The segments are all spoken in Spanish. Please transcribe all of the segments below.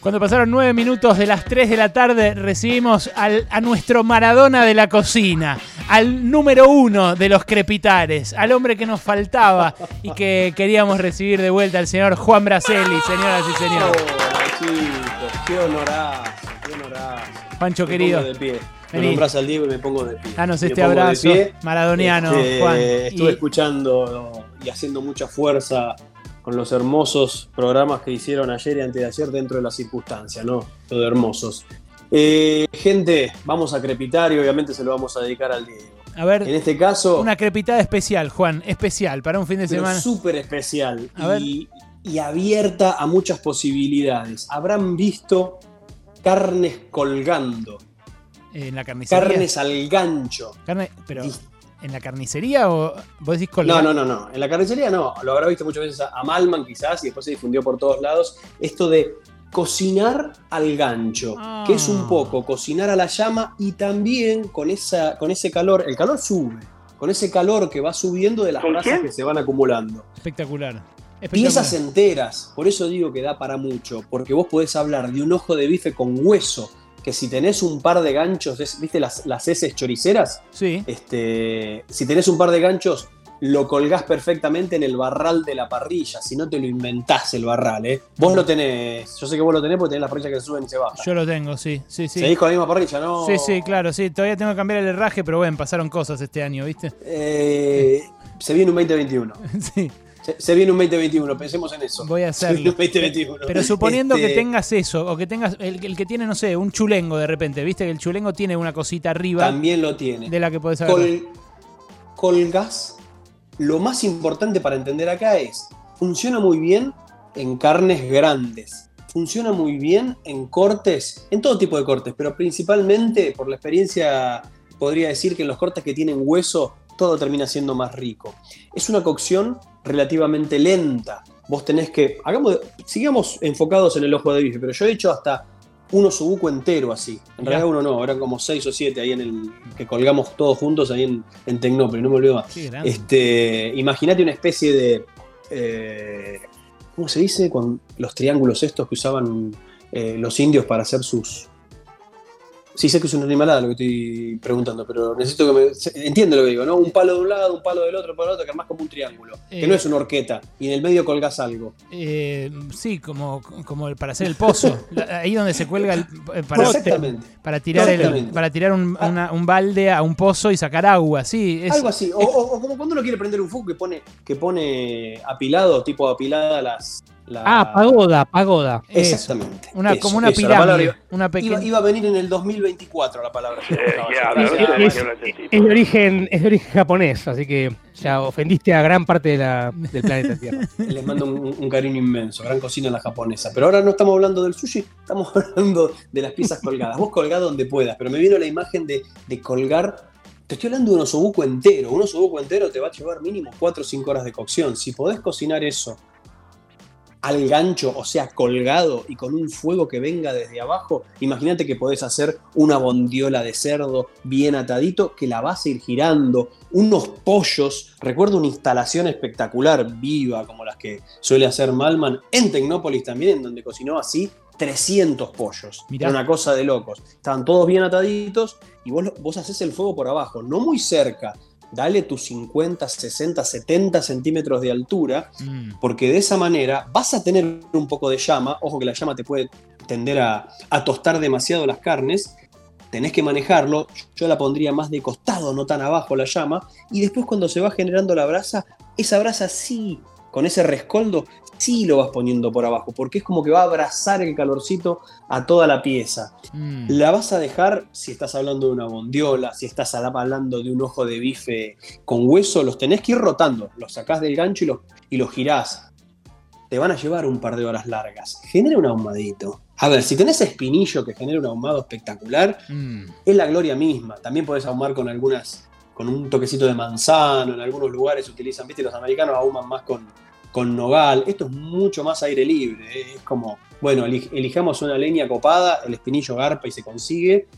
Cuando pasaron nueve minutos de las 3 de la tarde, recibimos al, a nuestro Maradona de la cocina, al número uno de los crepitares, al hombre que nos faltaba y que queríamos recibir de vuelta, al señor Juan Braceli, señoras y señores. Chicos, qué honorazo, qué honorazo. Pancho Me querido. pongo de pie. Me nombras al Diego y me pongo de pie. Danos este abrazo maradoniano, Este, Juan. Estuve Y- escuchando y haciendo mucha fuerza con los hermosos programas que hicieron ayer y antes de ayer dentro de las circunstancias, ¿no? Todo hermosos. Eh, gente, vamos a crepitar y obviamente se lo vamos a dedicar al Diego. a En ver, este caso, una crepitada especial, Juan, especial, para un fin de pero semana. súper especial A y, y abierta a muchas posibilidades. Habrán visto carnes colgando, En la carnicería. carnes al gancho. Carne- pero, ¿en la carnicería o vos decís No, colgar? no, no, no. En la carnicería no. Lo habrá visto muchas veces a, Malman quizás y después se difundió por todos lados. Esto de cocinar al gancho, Ah. que es un poco cocinar a la llama y también con, esa, con ese calor, el calor sube, con ese calor que va subiendo de las ¿Con brasas que se van acumulando. Espectacular. Piezas enteras, por eso digo que da para mucho, porque vos podés hablar de un ojo de bife con hueso, que si tenés un par de ganchos, es- ¿viste las, las heces choriceras? Sí. Este, si tenés un par de ganchos, lo colgás perfectamente en el barral de la parrilla, si no te lo inventás el barral, ¿eh? Vos lo tenés, yo sé que vos lo tenés porque tenés la parrilla que se suben y se bajan. Yo lo tengo, sí, sí, sí. Seguís con la misma parrilla, ¿no? Sí, sí, claro, sí. Todavía tengo que cambiar el herraje, pero bueno, pasaron cosas este año, ¿viste? Eh, se viene un 2021. Sí, Se, se viene un 2021, pensemos en eso. voy a Se viene hacerlo. un 2021. Pero suponiendo Este, que tengas eso, o que tengas el, el que tiene, no sé, un chulengo de repente, ¿viste? Que el chulengo tiene una cosita arriba También lo tiene. de la que podés agarrar. Col- colgas, lo más importante para entender acá es, funciona muy bien en carnes grandes, funciona muy bien en cortes, en todo tipo de cortes, pero principalmente por la experiencia podría decir que en los cortes que tienen hueso todo termina siendo más rico. Es una cocción relativamente lenta. Vos tenés que, hagamos, sigamos enfocados en el ojo de bife, pero yo he hecho hasta un osobuco entero así. En Mirá. realidad uno no, eran como seis o siete ahí en el que colgamos todos juntos ahí en, en Tecnópolis, no me olvido más. Este, imagínate una especie de. eh, ¿Cómo se dice? Con los triángulos estos que usaban eh, los indios para hacer sus. Sí, sé que es una animalada lo que estoy preguntando, pero necesito que me. Entiende lo que digo, ¿no? Un palo de un lado, un palo del otro, un palo del otro, que es más como un triángulo. Eh. Que no es una horqueta. Y en el medio colgás algo. Eh, sí, como, como para hacer el pozo. Ahí donde se cuelga el, eh, para, Exactamente. para tirar, el, para tirar un, Ah. una- un balde a un pozo y sacar agua. Sí, es, Algo así. O, o- o como cuando uno quiere prender un fuego que pone, que pone apilado, tipo apilada las. La- Ah, pagoda, pagoda. eso. Exactamente. Una, Eso, como una eso, pirámide. iba- Una pequeña. Iba, iba a venir en el 2024 la palabra. Eh, es- de origen, es de origen japonés, así que ya ofendiste a gran parte de la- del planeta Tierra. Les mando un, un cariño inmenso, gran cocina la japonesa. Pero ahora no estamos hablando del sushi, estamos hablando de las piezas colgadas. Vos colgá donde puedas, pero me vino la imagen de, de colgar. Te estoy hablando de un osobuco entero. Un osobuco entero te va a llevar mínimo 4 o 5 horas de cocción. Si podés cocinar eso al gancho, o sea, colgado y con un fuego que venga desde abajo, imagínate que podés hacer una bondiola de cerdo bien atadito que la vas a ir girando, unos pollos, recuerdo una instalación espectacular, viva, como las que suele hacer Malman, en Tecnópolis también, en donde cocinó así 300 pollos. Mirá. Era una cosa de locos. Estaban todos bien ataditos y vos, vos haces el fuego por abajo, no muy cerca. Dale tus 50, 60, 70 centímetros de altura Mm. porque de esa manera vas a tener un poco de llama, ojo que la llama te puede tender a, a tostar demasiado las carnes, tenés que manejarlo, yo la pondría más de costado, no tan abajo la llama, y después cuando se va generando la brasa, esa brasa sí, con ese rescoldo, sí lo vas poniendo por abajo, porque es como que va a abrazar el calorcito a toda la pieza. Mm. La vas a dejar, si estás hablando de una bondiola, si estás hablando de un ojo de bife con hueso, los tenés que ir rotando. Los sacás del gancho y los, y los girás. Te van a llevar un par de horas largas. Genera un ahumadito. A ver, si tenés espinillo que genera un ahumado espectacular, Mm. es la gloria misma. También podés ahumar con algunas, con un toquecito de manzano. En algunos lugares utilizan, viste, los americanos ahuman más con, con nogal. Esto es mucho más aire libre. ¿eh? Es como, bueno, eli- elijamos una leña copada, el espinillo garpa y se consigue.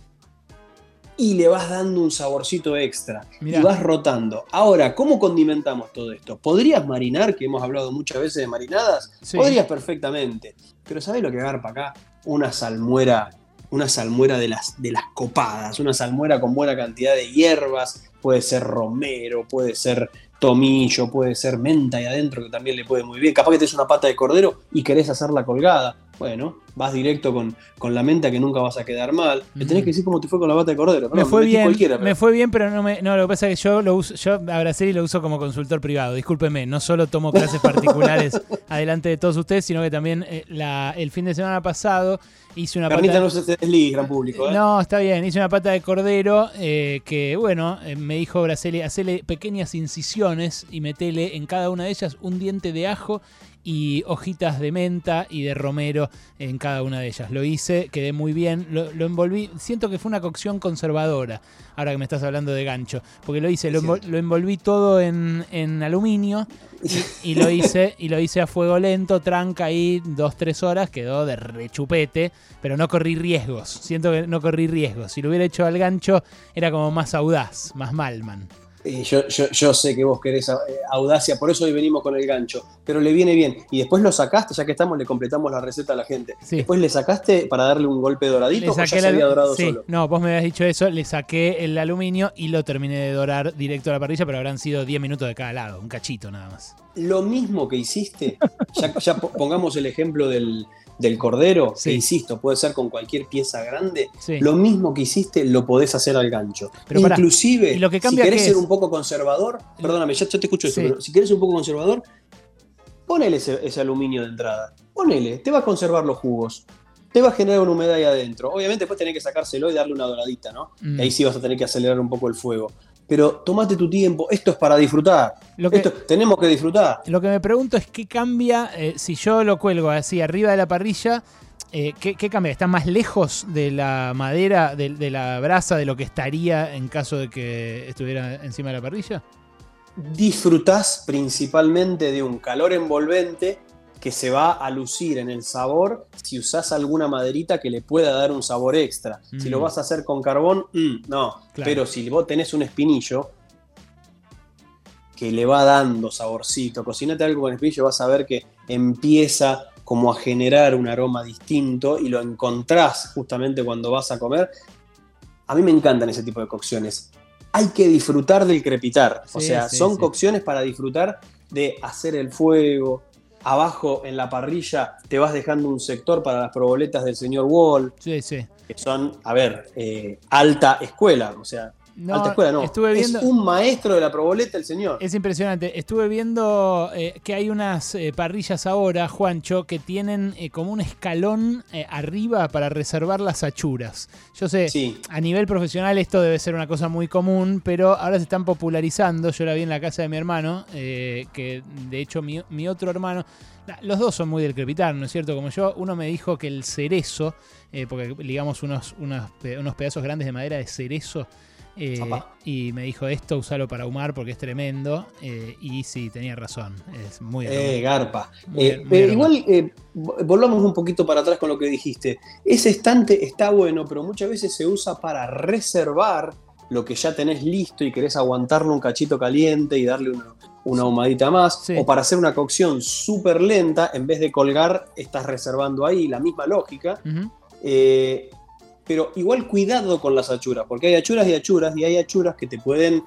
Y le vas dando un saborcito extra. Mirá. Y vas rotando. Ahora, ¿cómo condimentamos todo esto? ¿Podrías marinar, que hemos hablado muchas veces de marinadas? Sí. Podrías perfectamente. Pero ¿sabés lo que garpa acá? una salmuera, una salmuera de las, de las copadas, una salmuera con buena cantidad de hierbas, puede ser romero, puede ser tomillo, puede ser menta ahí adentro, que también le puede muy bien. Capaz que te es una pata de cordero y querés hacerla colgada. Bueno, vas directo con, con la menta que nunca vas a quedar mal. Me tenés que decir cómo te fue con la pata de cordero. me fue bien, me fue bien, pero no me, no, lo que pasa es que yo lo uso, yo a y lo uso como consultor privado. Discúlpeme, no solo tomo clases particulares adelante de todos ustedes, sino que también eh, la, el fin de semana pasado hice una pata. no se gran público. ¿eh? No, está bien, hice una pata de cordero eh, que, bueno, me dijo Braceli, hacele pequeñas incisiones y metele en cada una de ellas un diente de ajo y hojitas de menta y de romero en cada una de ellas. Lo hice, quedé muy bien, lo, envolví, siento que fue una cocción conservadora, ahora que me estás hablando de gancho, porque lo hice, lo, envolví todo en, aluminio y, lo hice y lo hice a fuego lento, tranca ahí dos, tres horas, quedó de rechupete, pero no corrí riesgos, siento que no corrí riesgos. Si lo hubiera hecho al gancho era como más audaz, más malman yo, yo, sé que vos querés eh, audacia, por eso hoy venimos con el gancho, pero le viene bien. Y después lo sacaste, ya que estamos, le completamos la receta a la gente. Después le sacaste para darle un golpe doradito o ya se había dorado solo. No, vos me habías dicho eso, le saqué el aluminio y lo terminé de dorar directo a la parrilla, pero habrán sido 10 minutos de cada lado, un cachito nada más. Lo mismo que hiciste, ya pongamos el ejemplo del, del cordero, que insisto, puede ser con cualquier pieza grande, lo mismo que hiciste lo podés hacer al gancho. Pero Inclusive, lo que cambia si querés ser un poco conservador, perdóname, ya, te escucho eso, pero si querés ser un poco conservador, ponele ese, aluminio de entrada, ponele, te va a conservar los jugos, te va a generar una humedad ahí adentro. Obviamente después tenés que sacárselo y darle una doradita, ¿no? Mm. Y ahí sí vas a tener que acelerar un poco el fuego pero tomate tu tiempo, esto es para disfrutar. Lo que, tenemos que disfrutar. Lo que me pregunto es qué cambia eh, si yo lo cuelgo así arriba de la parrilla. Eh, ¿qué, cambia? ¿Está más lejos de la madera, de, la brasa, de lo que estaría en caso de que estuviera encima de la parrilla? Disfrutás principalmente de un calor envolvente que se va a lucir en el sabor si usás alguna maderita que le pueda dar un sabor extra. Si lo mm. vas a hacer con carbón, mm, no. Pero si vos tenés un espinillo que le va dando saborcito, cocinate algo con espinillo, vas a ver que empieza como a generar un aroma distinto y lo encontrás justamente cuando vas a comer. A mí me encantan ese tipo de cocciones. Hay que disfrutar del crepitar. o sea, son cocciones para disfrutar de hacer el fuego, abajo en la parrilla te vas dejando un sector para las proboletas del señor Wall. Sí, sí. Que son, a ver, eh, alta escuela, o sea, no, alta escuela no. Estuve viendo, es un maestro de la proboleta el señor. Es impresionante. Estuve viendo eh, que hay unas eh, parrillas ahora, Juancho, que tienen como un escalón arriba para reservar las achuras. Yo sé, a nivel profesional esto debe ser una cosa muy común, pero ahora se están popularizando. Yo la vi en la casa de mi hermano, que de hecho mi, mi otro hermano los dos son muy del crepitán, ¿no es cierto? Como yo, uno me dijo que el cerezo, eh, porque ligamos unos, unos, pedazos grandes de madera de cerezo, eh, y me dijo esto, usalo para ahumar porque es tremendo. Eh, y sí, tenía razón. Es muy eh, garpa. igual, volvamos un poquito para atrás con lo que dijiste. Ese estante está bueno, pero muchas veces se usa para reservar lo que ya tenés listo y querés aguantarlo un cachito caliente y darle una, una ahumadita más, o para hacer una cocción súper lenta, en vez de colgar, estás reservando ahí, la misma lógica. Eh, pero igual cuidado con las achuras, porque hay achuras y achuras, y hay achuras que te pueden,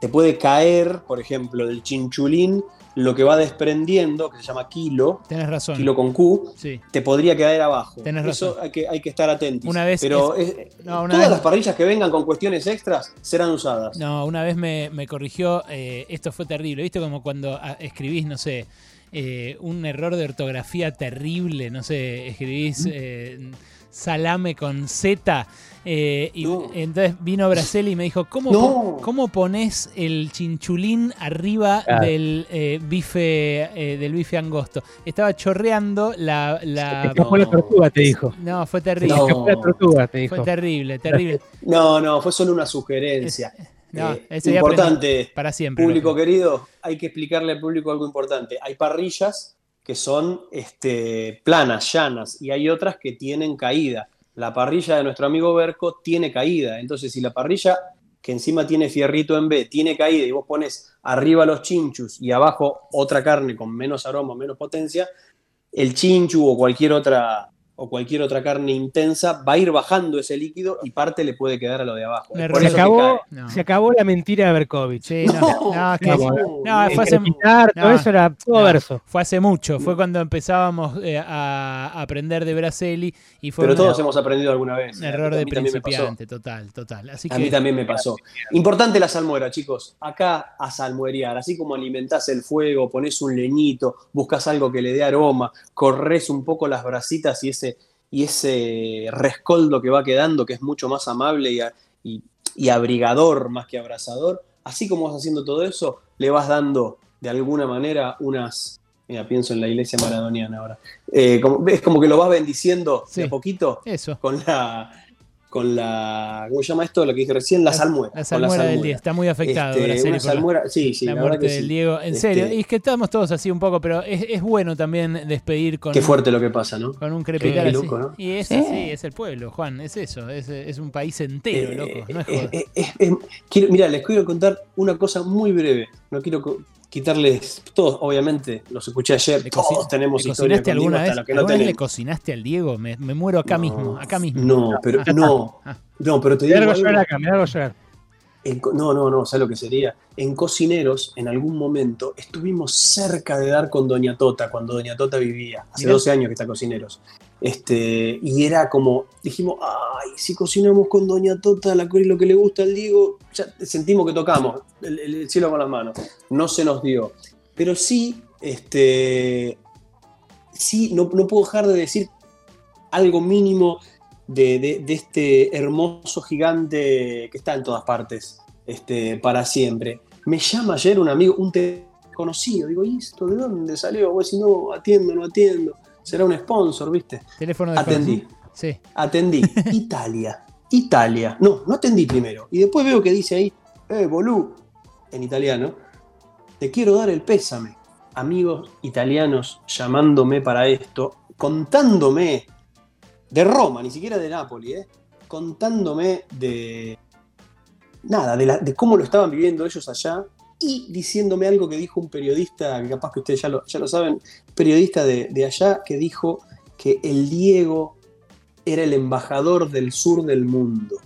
te puede caer, por ejemplo, del chinchulín, lo que va desprendiendo, que se llama kilo, Tienes razón. kilo con Q, te podría quedar abajo. Eso hay que, hay que estar atentos. Una vez Pero todas las parrillas que vengan con cuestiones extras serán usadas. No, una vez me, corrigió, eh, esto fue terrible, ¿viste? Como cuando ah, escribís, no sé, eh, un error de ortografía terrible, no sé, escribís... Eh, salame con Z. Eh, y entonces vino Bracel y me dijo, ¿cómo, ¿cómo pones el chinchulín arriba del, eh, bife, eh, del bife angosto? Estaba chorreando la... la... Se la tortuga, te dijo. No, fue terrible. la tortuga, te dijo. Fue terrible, terrible. No, no, fue solo una sugerencia. No, importante, para siempre. Público querido, hay que explicarle al público algo importante. Hay parrillas que son este, planas, llanas, y hay otras que tienen caída. La parrilla de nuestro amigo Berco tiene caída, entonces si la parrilla que encima tiene fierrito en B, tiene caída y vos pones arriba los chinchus y abajo otra carne con menos aroma, menos potencia, el chinchu o cualquier otra, o cualquier otra carne intensa, va a ir bajando ese líquido y parte le puede quedar a lo de abajo. Por Se eso acabó, cae. No. se acabó la mentira de Berkovich. Sí, no, no, que- no, fue hace, todo no, eso era todo no, verso. fue hace mucho, fue cuando empezábamos eh, a aprender de Braceli y fue Pero todos hemos aprendido alguna vez. un error de principiante, total, total. Así A mí también me pasó. Importante la salmuera, chicos. Acá a salmuerear. Así como alimentás el fuego, pones un leñito, buscas algo que le dé aroma, corres un poco las brasitas y ese, y ese rescoldo que va quedando, que es mucho más amable y, a- y- y abrigador más que abrazador. Así como vas haciendo todo eso, le vas dando de alguna manera unas. Mira, pienso en la iglesia maradoniana ahora. Eh, como- es como que lo vas bendiciendo Sí. de a poquito eso. con la con la ¿cómo se llama esto? Lo que dije recién, la, salmuera. La salmuera del día está muy afectado Este, Braceli una por la- salmuera, sí, sí, la, la, muerte del sí. Diego. En Este, serio, y es que estamos todos así un poco, pero es, es bueno también despedir con, Qué un- fuerte lo que pasa, ¿no? con un crepitar Qué así. loco, ¿no? Y es Sí. así, es el pueblo, Juan, es eso, es, es un país entero, Eh, loco, no es eh, joda. eh, eh, eh, quiero- mira, les quiero contar una cosa muy breve. No quiero quitarles todos, obviamente, los escuché ayer, ¿Le todos tenemos ¿Le historia cocinaste alguna hasta vez? lo que no ¿Alguna vez le tenemos. cocinaste al Diego? Me, me muero acá No, mismo, acá mismo. No, pero no, no, pero te Me digo algo llorar acá, me da algo llorar. En no, no, no, ¿sabes lo que sería? En Cocineros, en algún momento, estuvimos cerca de dar con Doña Tota, cuando Doña Tota vivía. Hace Mirá. 12 años que está Cocineros. Este, y era como, dijimos, ay, si cocinamos con Doña Tota, la, lo que le gusta al Diego, ya sentimos que tocamos el, el- el cielo con las manos. No se nos dio. Pero sí, este, sí, no, no puedo dejar de decir algo mínimo de, de- este hermoso gigante que está en todas partes, este, para siempre. Me llama ayer un amigo, un desconocido, digo, ¿y esto de dónde salió? Voy si no, atiendo, no atiendo. Será un sponsor, ¿viste? Teléfono de Atendí, Sí. atendí. Italia, Italia. No, no atendí primero. Y después veo que dice ahí, eh, bolú, en italiano, te quiero dar el pésame. Amigos italianos llamándome para esto, contándome de Roma, ni siquiera de Nápoli, ¿eh? contándome de nada, de, la- de cómo lo estaban viviendo ellos allá y diciéndome algo que dijo un periodista, que capaz que ustedes ya lo, ya lo saben, periodista de, de allá, que dijo que el Diego era el embajador del sur del mundo.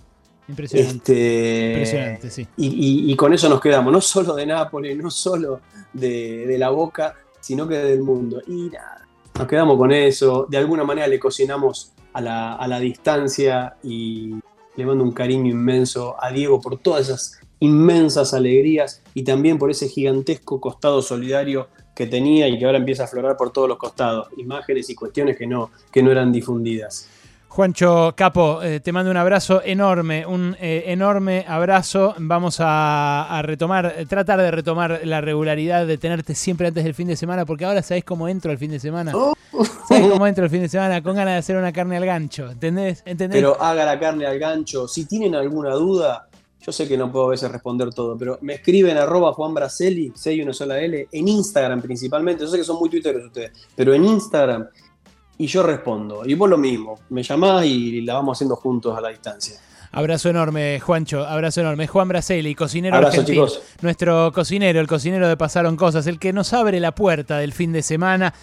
Impresionante. Este, Impresionante, sí. y, y- y con eso nos quedamos, no solo de Nápoles, no solo de, de la boca, sino que del mundo. Y nada, nos quedamos con eso, de alguna manera le cocinamos a la, a la distancia y le mando un cariño inmenso a Diego por todas esas inmensas alegrías y también por ese gigantesco costado solidario que tenía y que ahora empieza a aflorar por todos los costados, imágenes y cuestiones que no, que no eran difundidas. Juancho Capo, eh, te mando un abrazo enorme, un eh, enorme abrazo. Vamos a, a retomar, eh, tratar de retomar la regularidad de tenerte siempre antes del fin de semana, porque ahora sabés cómo entro el fin de semana. Oh. ¿Sabés cómo entro el fin de semana? Con ganas de hacer una carne al gancho, ¿entendés? ¿Entendés? Pero haga la carne al gancho. Si tienen alguna duda, yo sé que no puedo a veces responder todo, pero me escriben arroba Juan Braceli, 6 y una sola L, en Instagram principalmente. Yo sé que son muy twitteros ustedes, pero en Instagram. Y yo respondo. Y vos lo mismo. Me llamás y la vamos haciendo juntos a la distancia. Abrazo enorme, Juancho, abrazo enorme. Juan Braceli, cocinero Abrazo, argentino. chicos. Nuestro cocinero, el cocinero de Pasaron Cosas, el que nos abre la puerta del fin de semana